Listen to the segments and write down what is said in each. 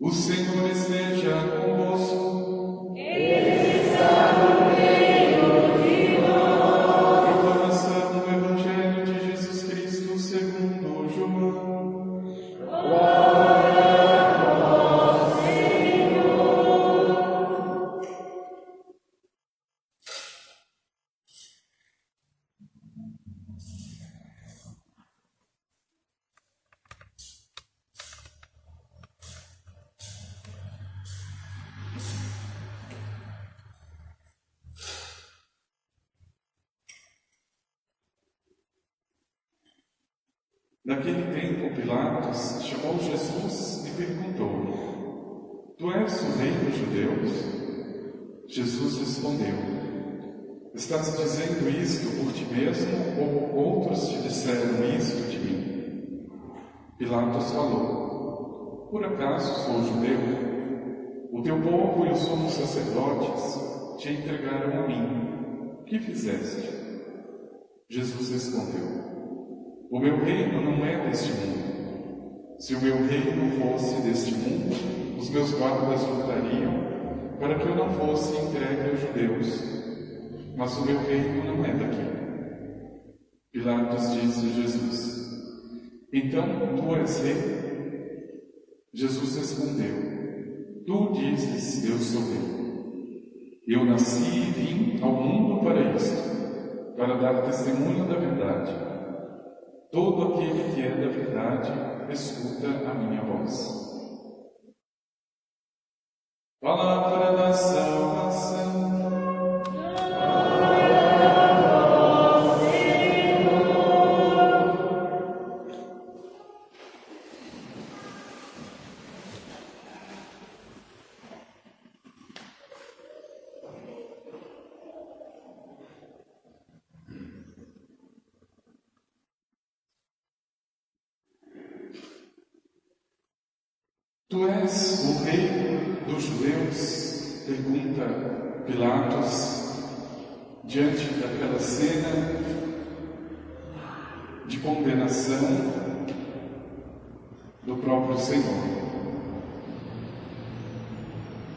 O Senhor esteja convosco. Ele rei dos judeus? Jesus respondeu: Estás dizendo isto por ti mesmo ou outros te disseram isto de mim? Pilatos falou: Por acaso sou judeu? O teu povo e os somos sacerdotes te entregaram a mim. Que fizeste? Jesus respondeu: O meu reino não é deste mundo. Se o meu reino fosse deste mundo, os meus guardas lutariam para que eu não fosse entregue aos judeus. Mas o meu reino não é daqui. Pilatos disse a Jesus: Então tu és rei? Jesus respondeu: Tu dizes, eu sou rei. Eu nasci e vim ao mundo para isto, para dar testemunho da verdade. Todo aquele que é da verdade escuta a minha voz. Diante daquela cena de condenação do próprio Senhor.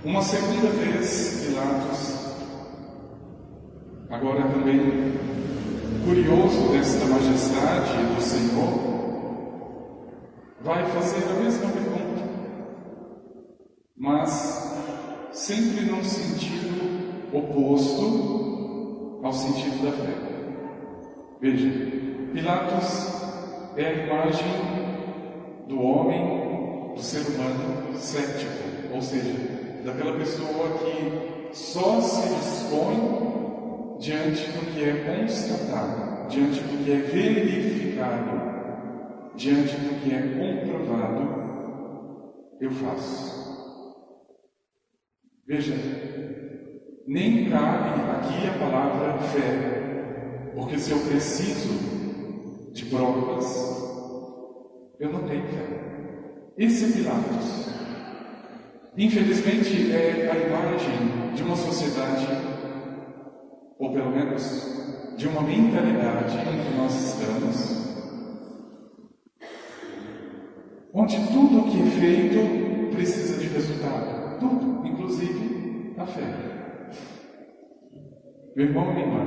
Uma segunda vez, Pilatos, agora também curioso desta majestade do Senhor, vai fazer a mesma pergunta mas sempre num sentido oposto ao sentido da fé. Veja, Pilatos é a imagem do homem, do ser humano cético, ou seja, daquela pessoa que só se dispõe diante do que é constatado, diante do que é verificado, diante do que é comprovado, eu faço. Veja, nem cabe aqui a palavra fé, porque se eu preciso de provas, eu não tenho fé. Esse é Pilatos. Infelizmente, é a imagem de uma sociedade, ou pelo menos de uma mentalidade em que nós estamos, onde tudo o que é feito precisa de resultado. Tudo, inclusive a fé. Meu irmão e minha irmã,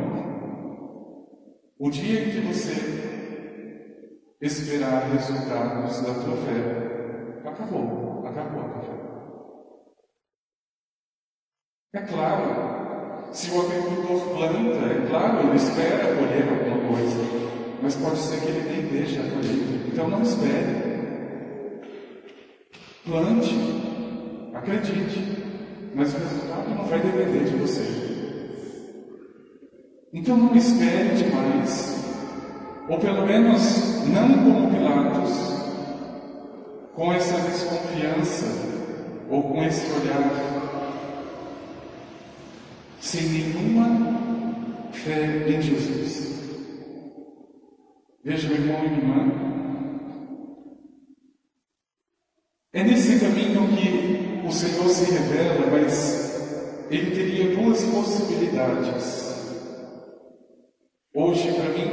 o dia em que você esperar resultados da tua fé, acabou, acabou a tua fé. É claro, se o agricultor planta, é claro, ele espera colher alguma coisa, mas pode ser que ele nem veja a colheita. Então não espere. Plante, acredite, mas o resultado não vai depender de você. Então não espere demais, ou pelo menos não como Pilatos, com essa desconfiança ou com esse olhar, sem nenhuma fé em Jesus. Veja, meu irmão e minha irmã, É nesse caminho que o Senhor se revela, mas ele teria duas possibilidades. Hoje, para mim,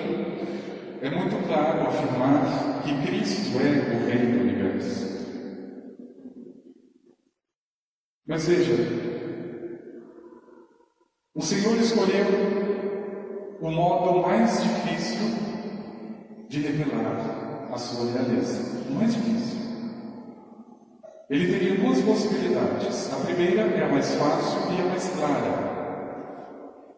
é muito claro afirmar que Cristo é o Rei do universo. Mas veja, o Senhor escolheu o modo mais difícil de revelar a sua realeza. O mais difícil. Ele teria duas possibilidades. A primeira é a mais fácil e a mais clara.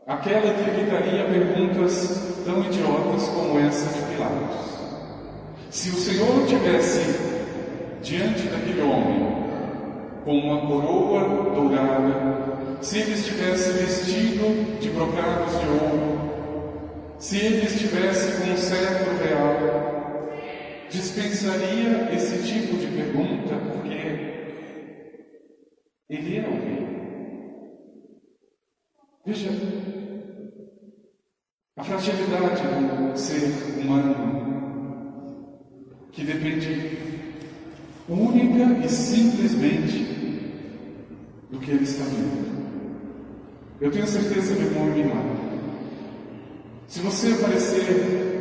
Aquela que evitaria perguntas tão idiotas como essa de Pilatos. Se o Senhor tivesse diante daquele homem com uma coroa dourada, se ele estivesse vestido de brocados de ouro, se ele estivesse com um cetro real, dispensaria esse tipo de pergunta porque ele é o rei. Veja, a fragilidade do ser humano, que depende única e simplesmente do que ele está vendo. Eu tenho certeza, meu irmão e minha irmã, se você aparecer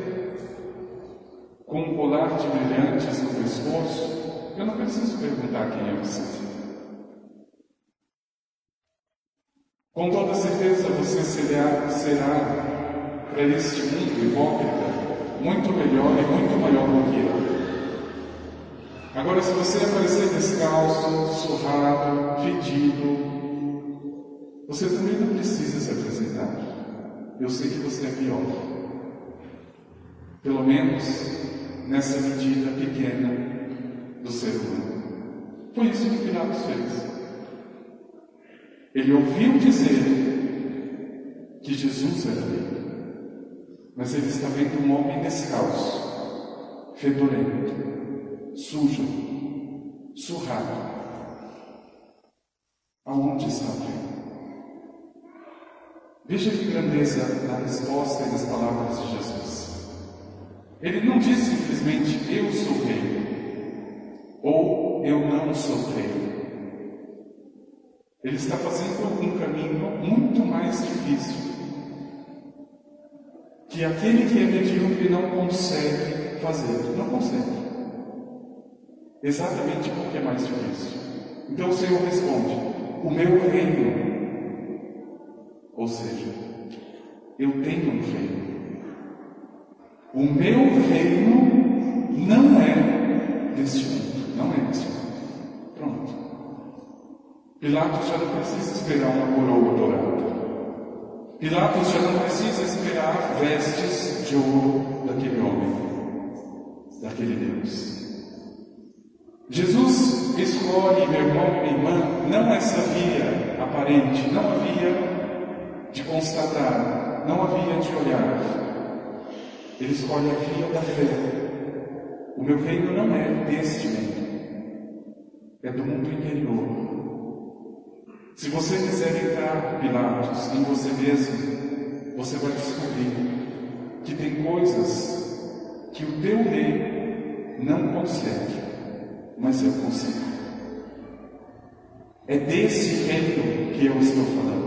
com um colar de brilhantes no pescoço, eu não preciso perguntar quem é você. Com toda certeza você será, será para este mundo hipócrita muito melhor e muito maior do que eu. Agora, se você aparecer descalço, surrado, fedido, você também não precisa se apresentar. Eu sei que você é pior. Pelo menos nessa medida pequena do ser humano. Foi isso que Pilatos fez. Ele ouviu dizer que Jesus era rei, mas ele está vendo um homem descalço, fedorento, sujo, surrado. Aonde está rei? Veja que grandeza da resposta e das palavras de Jesus. Ele não diz simplesmente eu sou rei, ou eu não sou rei. Ele está fazendo um caminho muito mais difícil que aquele que é medíocre não consegue fazer. Não consegue. Exatamente porque é mais difícil. Então o Senhor responde: O meu reino. Ou seja, eu tenho um reino. O meu reino não é deste mundo. Não é deste mundo. Pilatos já não precisa esperar uma coroa dourada. Pilatos já não precisa esperar vestes de ouro daquele homem, daquele Deus. Jesus escolhe, meu irmão e minha irmã, não essa via aparente, não havia de constatar, não havia de olhar. Ele escolhe a via da fé. O meu reino não é deste mundo, é do mundo interior. Se você quiser entrar, Pilatos, em você mesmo, você vai descobrir que tem coisas que o teu rei não consegue, mas eu consigo. É desse reino que eu estou falando.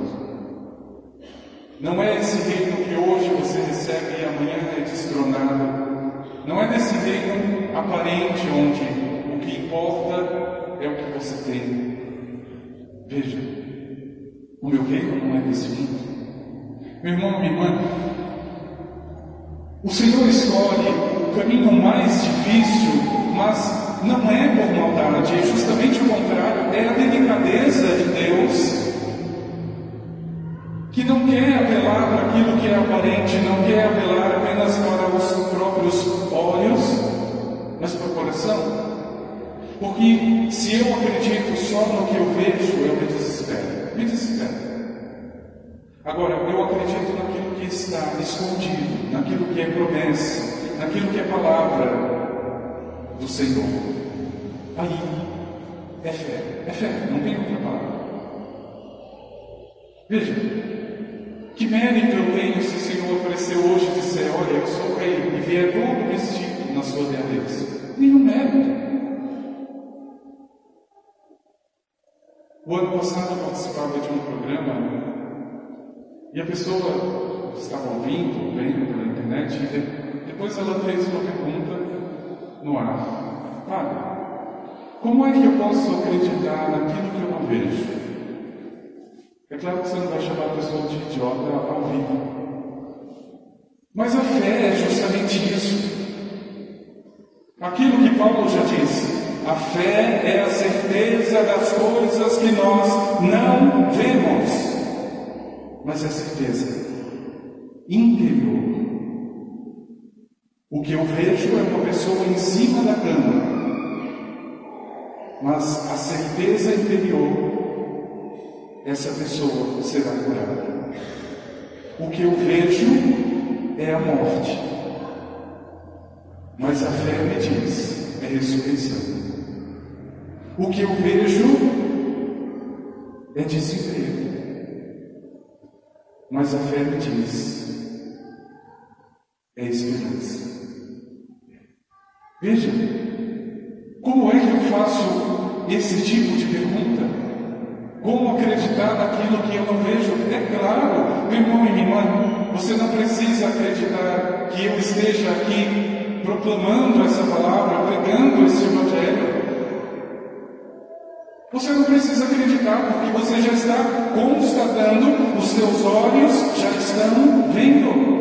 Não é esse reino que hoje você recebe e amanhã é destronado. Não é desse reino aparente onde o que importa é o que você tem. Veja, o meu reino não é desse mundo. Meu irmão, minha irmã, o Senhor escolhe o caminho mais difícil, mas não é por maldade, é justamente o contrário, é a delicadeza de Deus que não quer apelar para aquilo que é aparente, não quer apelar apenas para os próprios olhos, mas para o coração. Porque se eu acredito só no que eu vejo, eu me desespero. Agora, eu acredito naquilo que está escondido, naquilo que é promessa, naquilo que é palavra do Senhor. Aí é fé, é fé, não tem outra palavra. Veja, que mérito eu tenho se o Senhor aparecer hoje e disser: Olha, eu sou rei, e vier todo vestido na sua realeza? Nenhum mérito. O ano passado eu participava de um programa e a pessoa estava ouvindo, vendo pela internet, e depois ela fez uma pergunta no ar. Padre, como é que eu posso acreditar naquilo que eu não vejo? É claro que você não vai chamar a pessoa de idiota ao vivo. Mas a fé é justamente isso. Aquilo que Paulo já disse. A fé é a certeza das coisas que nós não vemos, mas é certeza interior. O que eu vejo é uma pessoa em cima da cama, mas a certeza interior, essa pessoa será curada. O que eu vejo é a morte, mas a fé me diz é ressurreição. O que eu vejo é desemprego, mas a fé me diz é esperança. Veja, como é que eu faço esse tipo de pergunta? Como acreditar naquilo que eu não vejo? É claro, meu irmão e minha irmã, você não precisa acreditar que eu esteja aqui proclamando essa palavra, pregando esse evangelho. Você não precisa acreditar, porque você já está constatando, os seus olhos já estão vendo.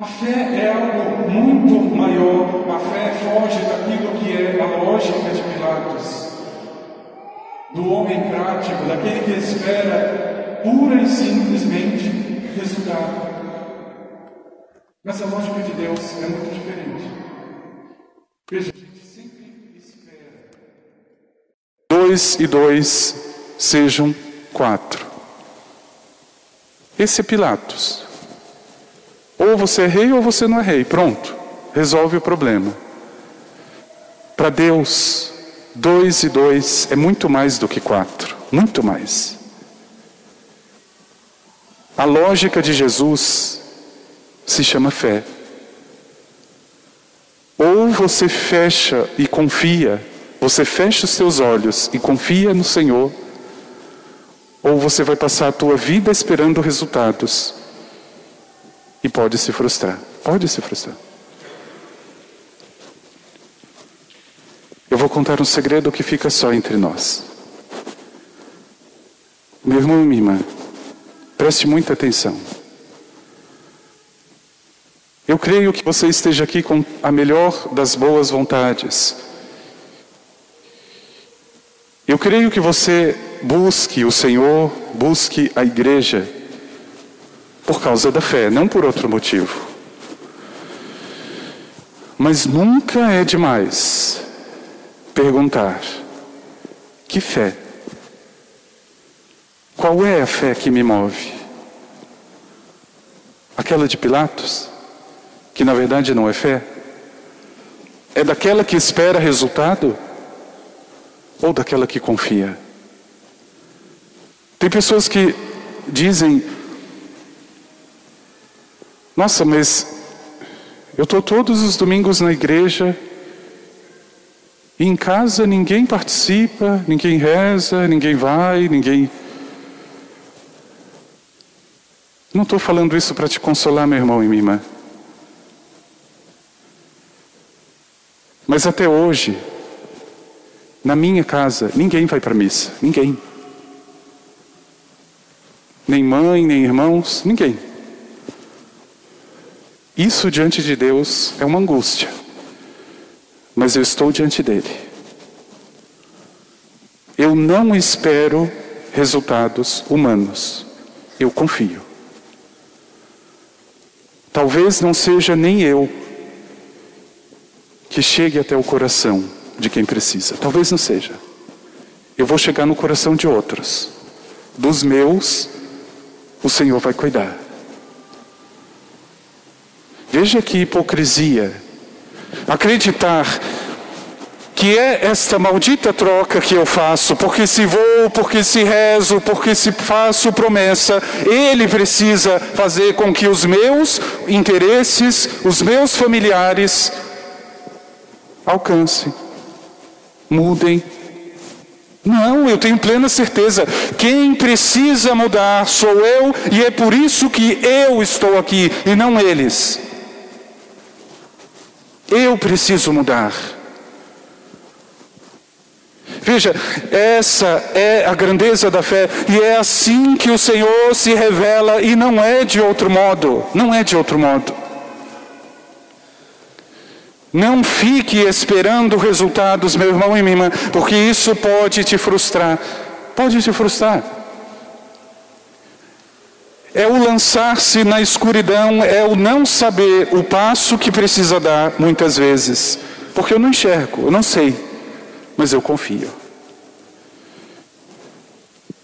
A fé é algo muito maior. A fé foge daquilo que é a lógica de Pilatos, do homem prático, daquele que espera pura e simplesmente resultado. Mas a lógica de Deus é muito diferente. Veja, a gente sempre espera. Dois e dois sejam quatro. Esse é Pilatos. Ou você é rei ou você não é rei. Pronto. Resolve o problema. Para Deus, dois e dois é muito mais do que quatro. Muito mais. A lógica de Jesus se chama fé. Ou você fecha e confia, você fecha os seus olhos e confia no Senhor, ou você vai passar a tua vida esperando resultados e pode se frustrar. Pode se frustrar. Eu vou contar um segredo que fica só entre nós. Meu irmão e minha irmã, preste muita atenção. Eu creio que você esteja aqui com a melhor das boas vontades. Eu creio que você busque o Senhor, busque a igreja por causa da fé, não por outro motivo. Mas nunca é demais perguntar: que fé? Qual é a fé que me move? Aquela de Pilatos, que na verdade não é fé? É daquela que espera resultado? Ou daquela que confia? Tem pessoas que dizem: nossa, mas eu estou todos os domingos na igreja e em casa ninguém participa, ninguém reza, ninguém vai, ninguém. Não estou falando isso para te consolar, meu irmão e minha irmã. Mas até hoje, na minha casa, ninguém vai para a missa. Ninguém. Nem mãe, nem irmãos, ninguém. Isso diante de Deus é uma angústia. Mas eu estou diante dele. Eu não espero resultados humanos. Eu confio. Talvez não seja nem eu que chegue até o coração de quem precisa. Talvez não seja. Eu vou chegar no coração de outros. Dos meus, o Senhor vai cuidar. Veja que hipocrisia. Acreditar que é esta maldita troca que eu faço, porque se vou, porque se rezo, porque se faço promessa, ele precisa fazer com que os meus interesses, os meus familiares alcancem, mudem. Não, eu tenho plena certeza. Quem precisa mudar sou eu, e é por isso que eu estou aqui e não eles. Eu preciso mudar. Veja, essa é a grandeza da fé e é assim que o Senhor se revela e não é de outro modo, não é de outro modo. Não fique esperando resultados, meu irmão e minha irmã, porque isso pode te frustrar. Pode te frustrar. É o lançar-se na escuridão, é o não saber o passo que precisa dar, muitas vezes. Porque eu não enxergo, eu não sei, mas eu confio.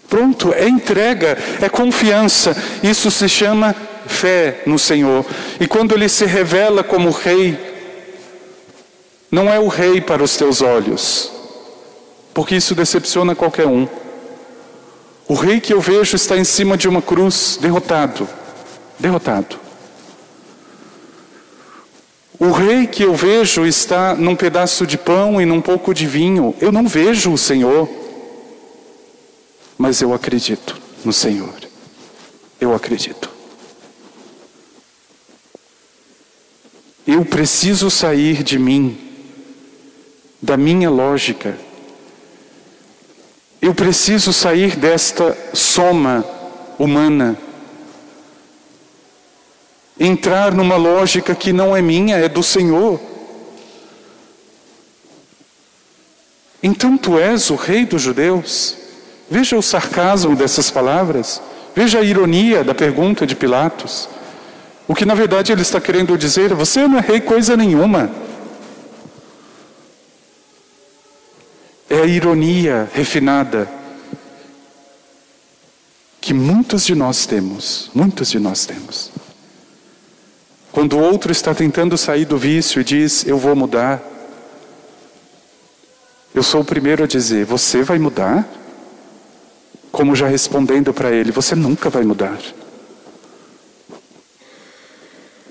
Pronto, é entrega, é confiança. Isso se chama fé no Senhor. E quando Ele se revela como Rei, não é o rei para os teus olhos, porque isso decepciona qualquer um. O rei que eu vejo está em cima de uma cruz, derrotado, derrotado. O rei que eu vejo está num pedaço de pão e num pouco de vinho. Eu não vejo o Senhor, mas eu acredito no Senhor. Eu acredito. Eu preciso sair de mim da minha lógica. Eu preciso sair desta soma humana, entrar numa lógica que não é minha, é do Senhor. Então tu és o rei dos judeus? Veja o sarcasmo dessas palavras, veja a ironia da pergunta de Pilatos. O que na verdade ele está querendo dizer, você não é rei coisa nenhuma. É a ironia refinada que muitos de nós temos, muitos de nós temos. Quando o outro está tentando sair do vício e diz: Eu vou mudar, eu sou o primeiro a dizer: Você vai mudar? Como já respondendo para ele: Você nunca vai mudar.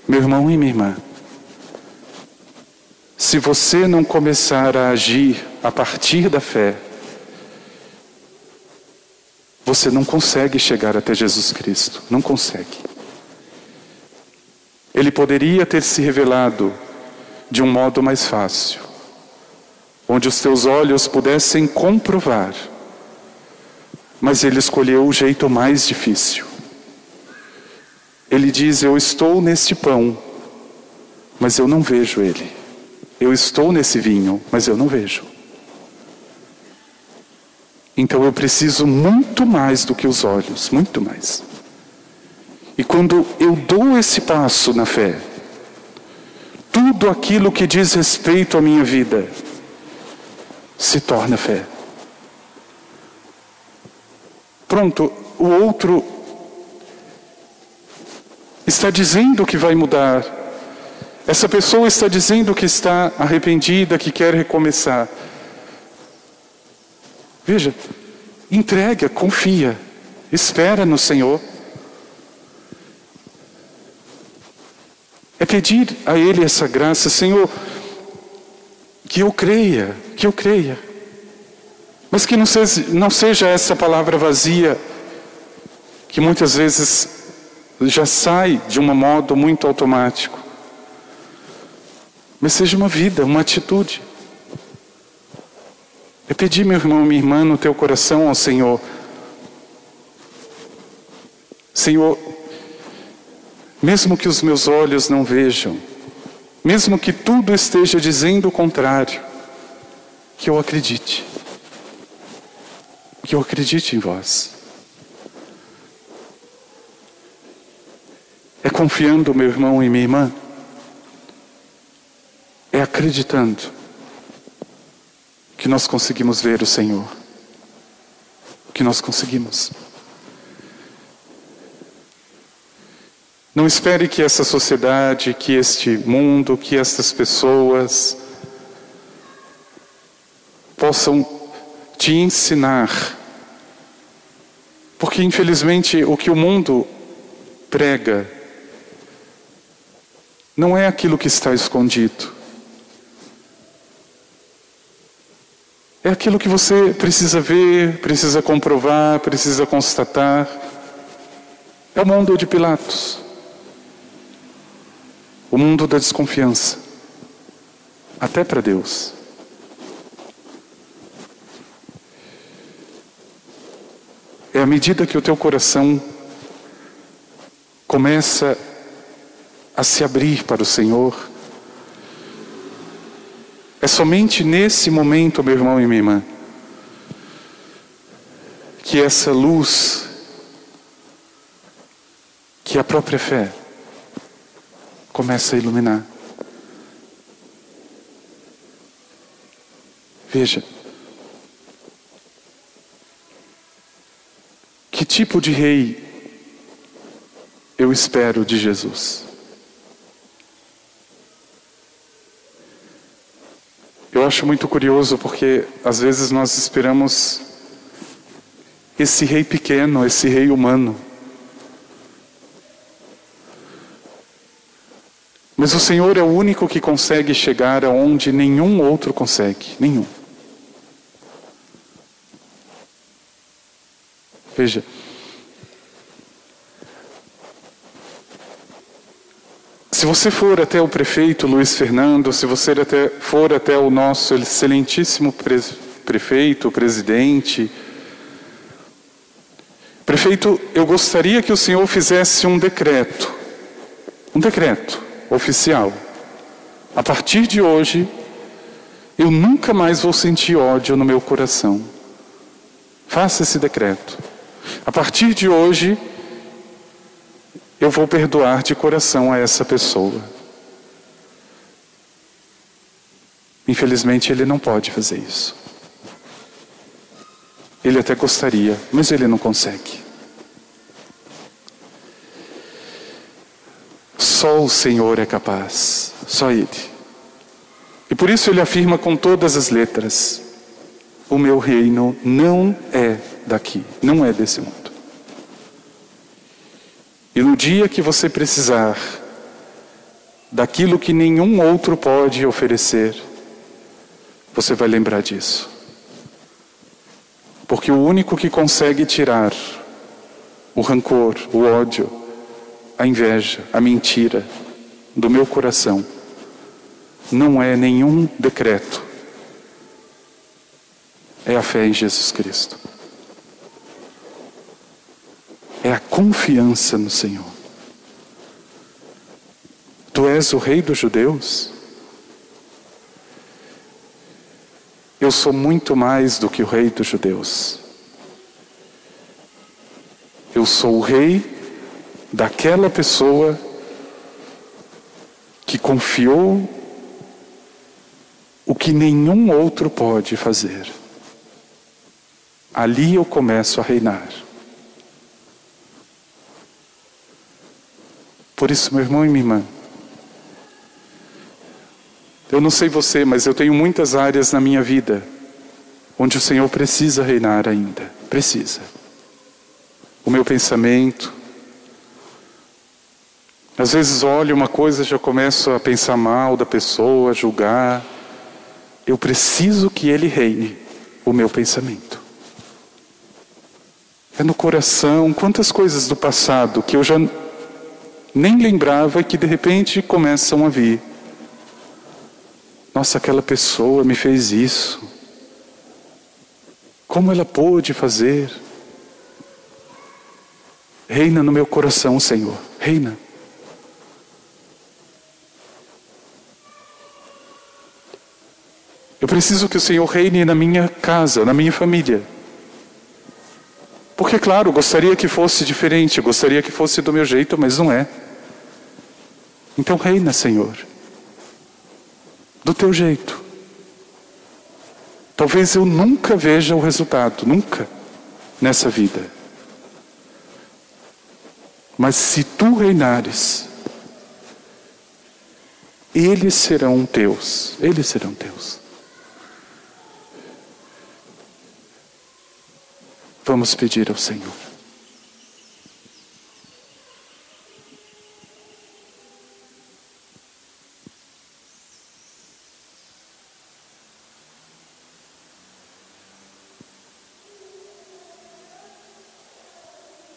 Meu irmão e minha irmã, se você não começar a agir a partir da fé, você não consegue chegar até Jesus Cristo. Não consegue. Ele poderia ter se revelado de um modo mais fácil, onde os teus olhos pudessem comprovar, mas ele escolheu o jeito mais difícil. Ele diz: Eu estou neste pão, mas eu não vejo ele. Eu estou nesse vinho, mas eu não vejo. Então eu preciso muito mais do que os olhos, muito mais. E quando eu dou esse passo na fé, tudo aquilo que diz respeito à minha vida se torna fé. Pronto, o outro está dizendo que vai mudar, essa pessoa está dizendo que está arrependida, que quer recomeçar. Veja, entrega, confia, espera no Senhor. É pedir a Ele essa graça, Senhor, que eu creia, que eu creia. Mas que não seja, não seja essa palavra vazia, que muitas vezes já sai de um modo muito automático mas seja uma vida, uma atitude. É pedir, meu irmão, minha irmã, no teu coração ao Senhor. Senhor, mesmo que os meus olhos não vejam, mesmo que tudo esteja dizendo o contrário, que eu acredite. Que eu acredite em vós. É confiando, meu irmão e minha irmã, é acreditando que nós conseguimos ver o Senhor. Que nós conseguimos. Não espere que essa sociedade, que este mundo, que estas pessoas possam te ensinar. Porque, infelizmente, o que o mundo prega não é aquilo que está escondido. É aquilo que você precisa ver, precisa comprovar, precisa constatar. É o mundo de Pilatos. O mundo da desconfiança. Até para Deus. É à medida que o teu coração começa a se abrir para o Senhor é somente nesse momento, meu irmão e minha irmã, que essa luz, que a própria fé, começa a iluminar. Veja, que tipo de rei eu espero de Jesus? Eu acho muito curioso porque às vezes nós esperamos esse rei pequeno, esse rei humano. Mas o Senhor é o único que consegue chegar aonde nenhum outro consegue, nenhum. Veja, se você for até o prefeito Luiz Fernando, se você até, for até o nosso excelentíssimo pre, prefeito, presidente, prefeito, eu gostaria que o senhor fizesse um decreto, um decreto oficial. A partir de hoje, eu nunca mais vou sentir ódio no meu coração. Faça esse decreto. A partir de hoje, eu vou perdoar de coração a essa pessoa. Infelizmente, ele não pode fazer isso. Ele até gostaria, mas ele não consegue. Só o Senhor é capaz, só Ele. E por isso ele afirma com todas as letras: O meu reino não é daqui, não é desse mundo. E no dia que você precisar daquilo que nenhum outro pode oferecer, você vai lembrar disso. Porque o único que consegue tirar o rancor, o ódio, a inveja, a mentira do meu coração não é nenhum decreto, é a fé em Jesus Cristo é a confiança no Senhor. Tu és o Rei dos Judeus? Eu sou muito mais do que o Rei dos Judeus. Eu sou o Rei daquela pessoa que confiou o que nenhum outro pode fazer. Ali eu começo a reinar. Por isso, meu irmão e minha irmã, eu não sei você, mas eu tenho muitas áreas na minha vida onde o Senhor precisa reinar ainda. Precisa. O meu pensamento. Às vezes olho uma coisa e já começo a pensar mal da pessoa, a julgar. Eu preciso que Ele reine o meu pensamento. É no coração, quantas coisas do passado que eu já nem lembrava que de repente começam a vir. Nossa, aquela pessoa me fez isso. Como ela pôde fazer? Reina no meu coração, Senhor. Reina. Eu preciso que o Senhor reine na minha casa, na minha família. Porque, claro, gostaria que fosse diferente, gostaria que fosse do meu jeito, mas não é. Então reina, Senhor, do teu jeito. Talvez eu nunca veja o resultado, nunca, nessa vida. Mas se tu reinares, eles serão teus, eles serão teus. Vamos pedir ao Senhor.